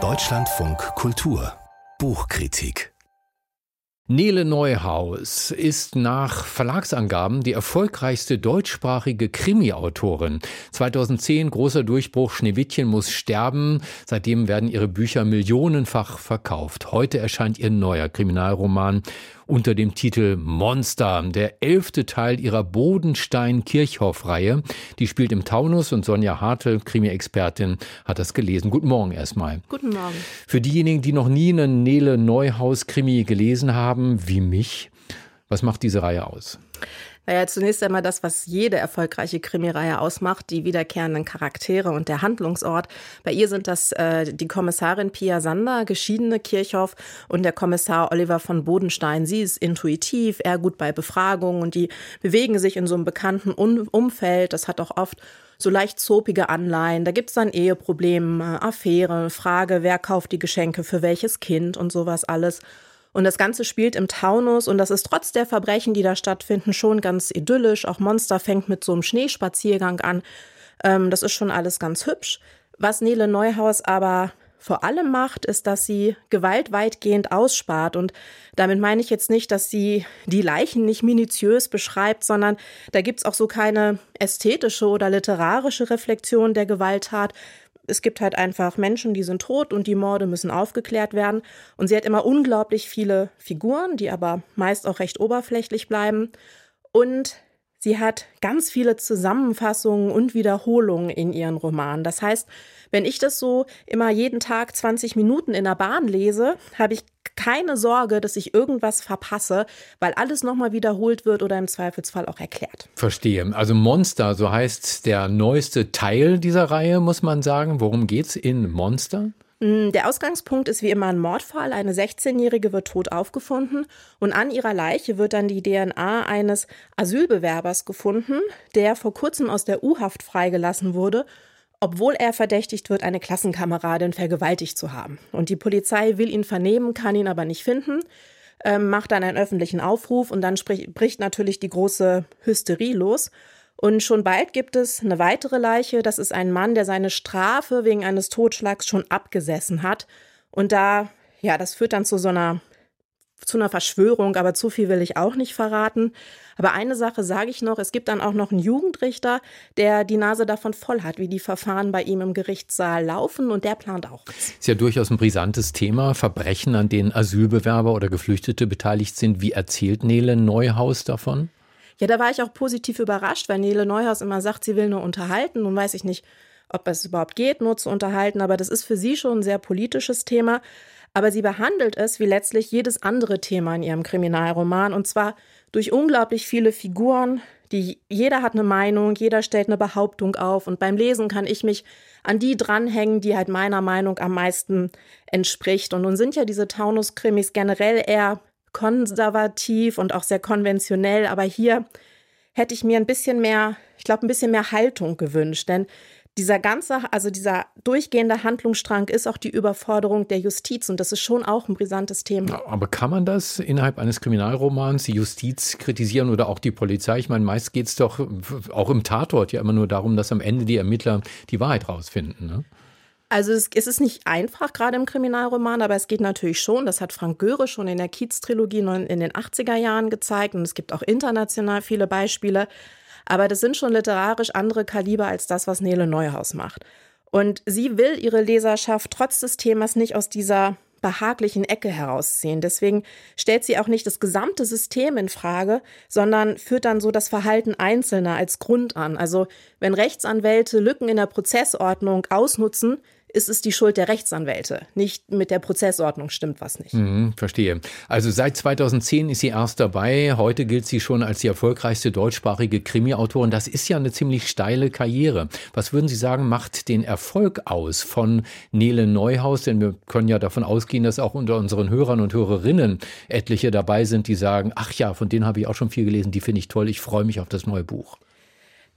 Deutschlandfunk Kultur Buchkritik Nele Neuhaus ist nach Verlagsangaben die erfolgreichste deutschsprachige Krimi-Autorin. 2010 großer Durchbruch, Schneewittchen muss sterben. Seitdem werden ihre Bücher millionenfach verkauft. Heute erscheint ihr neuer Kriminalroman unter dem Titel Monster, der elfte Teil ihrer Bodenstein-Kirchhoff-Reihe. Die spielt im Taunus und Sonja Hartel, Krimi-Expertin, hat das gelesen. Guten Morgen erstmal. Guten Morgen. Für diejenigen, die noch nie einen Nele Neuhaus-Krimi gelesen haben, wie mich, was macht diese Reihe aus? Naja, zunächst einmal das, was jede erfolgreiche Krimireihe ausmacht, die wiederkehrenden Charaktere und der Handlungsort. Bei ihr sind das äh, die Kommissarin Pia Sander, geschiedene Kirchhoff und der Kommissar Oliver von Bodenstein. Sie ist intuitiv, er gut bei Befragungen und die bewegen sich in so einem bekannten Umfeld. Das hat auch oft so leicht zopige Anleihen. Da gibt's dann Eheprobleme, Affäre, Frage, wer kauft die Geschenke für welches Kind und sowas alles. Und das Ganze spielt im Taunus und das ist trotz der Verbrechen, die da stattfinden, schon ganz idyllisch. Auch Monster fängt mit so einem Schneespaziergang an. Ähm, das ist schon alles ganz hübsch. Was Nele Neuhaus aber vor allem macht, ist, dass sie Gewalt weitgehend ausspart. Und damit meine ich jetzt nicht, dass sie die Leichen nicht minutiös beschreibt, sondern da gibt's auch so keine ästhetische oder literarische Reflexion der Gewalttat, es gibt halt einfach Menschen, die sind tot und die Morde müssen aufgeklärt werden. Und sie hat immer unglaublich viele Figuren, die aber meist auch recht oberflächlich bleiben. Und sie hat ganz viele Zusammenfassungen und Wiederholungen in ihren Romanen. Das heißt, wenn ich das so immer jeden Tag 20 Minuten in der Bahn lese, habe ich keine Sorge, dass ich irgendwas verpasse, weil alles nochmal wiederholt wird oder im Zweifelsfall auch erklärt. Verstehe. Also Monster, so heißt der neueste Teil dieser Reihe, muss man sagen. Worum geht's in Monster? Mm, der Ausgangspunkt ist wie immer ein Mordfall. Eine 16-Jährige wird tot aufgefunden und an ihrer Leiche wird dann die DNA eines Asylbewerbers gefunden, der vor kurzem aus der U-Haft freigelassen wurde obwohl er verdächtigt wird, eine Klassenkameradin vergewaltigt zu haben. Und die Polizei will ihn vernehmen, kann ihn aber nicht finden, ähm, macht dann einen öffentlichen Aufruf und dann sprich, bricht natürlich die große Hysterie los. Und schon bald gibt es eine weitere Leiche. Das ist ein Mann, der seine Strafe wegen eines Totschlags schon abgesessen hat. Und da, ja, das führt dann zu so einer zu einer Verschwörung, aber zu viel will ich auch nicht verraten. Aber eine Sache sage ich noch, es gibt dann auch noch einen Jugendrichter, der die Nase davon voll hat, wie die Verfahren bei ihm im Gerichtssaal laufen und der plant auch. Ist ja durchaus ein brisantes Thema, Verbrechen, an denen Asylbewerber oder Geflüchtete beteiligt sind. Wie erzählt Nele Neuhaus davon? Ja, da war ich auch positiv überrascht, weil Nele Neuhaus immer sagt, sie will nur unterhalten. Nun weiß ich nicht, ob es überhaupt geht, nur zu unterhalten, aber das ist für sie schon ein sehr politisches Thema aber sie behandelt es wie letztlich jedes andere Thema in ihrem Kriminalroman. Und zwar durch unglaublich viele Figuren, die jeder hat eine Meinung, jeder stellt eine Behauptung auf. Und beim Lesen kann ich mich an die dranhängen, die halt meiner Meinung am meisten entspricht. Und nun sind ja diese Taunus-Krimis generell eher konservativ und auch sehr konventionell, aber hier hätte ich mir ein bisschen mehr, ich glaube, ein bisschen mehr Haltung gewünscht, denn dieser ganze, also dieser durchgehende Handlungsstrang ist auch die Überforderung der Justiz und das ist schon auch ein brisantes Thema. Aber kann man das innerhalb eines Kriminalromans, die Justiz kritisieren oder auch die Polizei? Ich meine, meist geht es doch auch im Tatort ja immer nur darum, dass am Ende die Ermittler die Wahrheit rausfinden. Ne? Also es, es, ist nicht einfach, gerade im Kriminalroman, aber es geht natürlich schon. Das hat Frank Göre schon in der Kiez-Trilogie in den 80er Jahren gezeigt und es gibt auch international viele Beispiele. Aber das sind schon literarisch andere Kaliber als das, was Nele Neuhaus macht. Und sie will ihre Leserschaft trotz des Themas nicht aus dieser behaglichen Ecke herausziehen. Deswegen stellt sie auch nicht das gesamte System in Frage, sondern führt dann so das Verhalten Einzelner als Grund an. Also wenn Rechtsanwälte Lücken in der Prozessordnung ausnutzen, ist es die Schuld der Rechtsanwälte. Nicht mit der Prozessordnung stimmt was nicht. Mhm, verstehe. Also seit 2010 ist sie erst dabei. Heute gilt sie schon als die erfolgreichste deutschsprachige Krimi-Autorin. Das ist ja eine ziemlich steile Karriere. Was würden Sie sagen, macht den Erfolg aus von Nele Neuhaus? Denn wir können ja davon ausgehen, dass auch unter unseren Hörern und Hörerinnen etliche dabei sind, die sagen, ach ja, von denen habe ich auch schon viel gelesen, die finde ich toll, ich freue mich auf das neue Buch.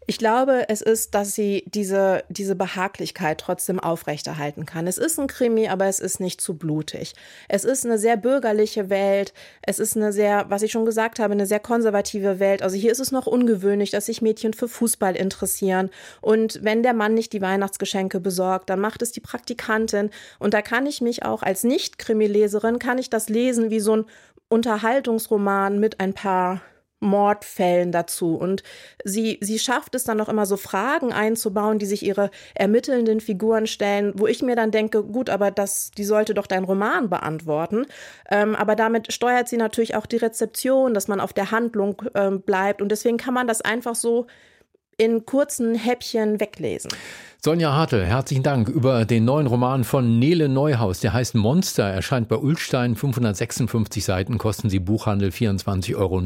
Ich glaube, es ist, dass sie diese, diese Behaglichkeit trotzdem aufrechterhalten kann. Es ist ein Krimi, aber es ist nicht zu blutig. Es ist eine sehr bürgerliche Welt. Es ist eine sehr, was ich schon gesagt habe, eine sehr konservative Welt. Also hier ist es noch ungewöhnlich, dass sich Mädchen für Fußball interessieren. Und wenn der Mann nicht die Weihnachtsgeschenke besorgt, dann macht es die Praktikantin. Und da kann ich mich auch als Nicht-Krimi-Leserin, kann ich das lesen wie so ein Unterhaltungsroman mit ein paar Mordfällen dazu. Und sie, sie schafft es dann auch immer so Fragen einzubauen, die sich ihre ermittelnden Figuren stellen, wo ich mir dann denke, gut, aber das, die sollte doch dein Roman beantworten. Ähm, aber damit steuert sie natürlich auch die Rezeption, dass man auf der Handlung ähm, bleibt. Und deswegen kann man das einfach so in kurzen Häppchen weglesen. Sonja Hartl, herzlichen Dank über den neuen Roman von Nele Neuhaus. Der heißt Monster, erscheint bei Ulstein, 556 Seiten, kosten sie Buchhandel 24,99 Euro.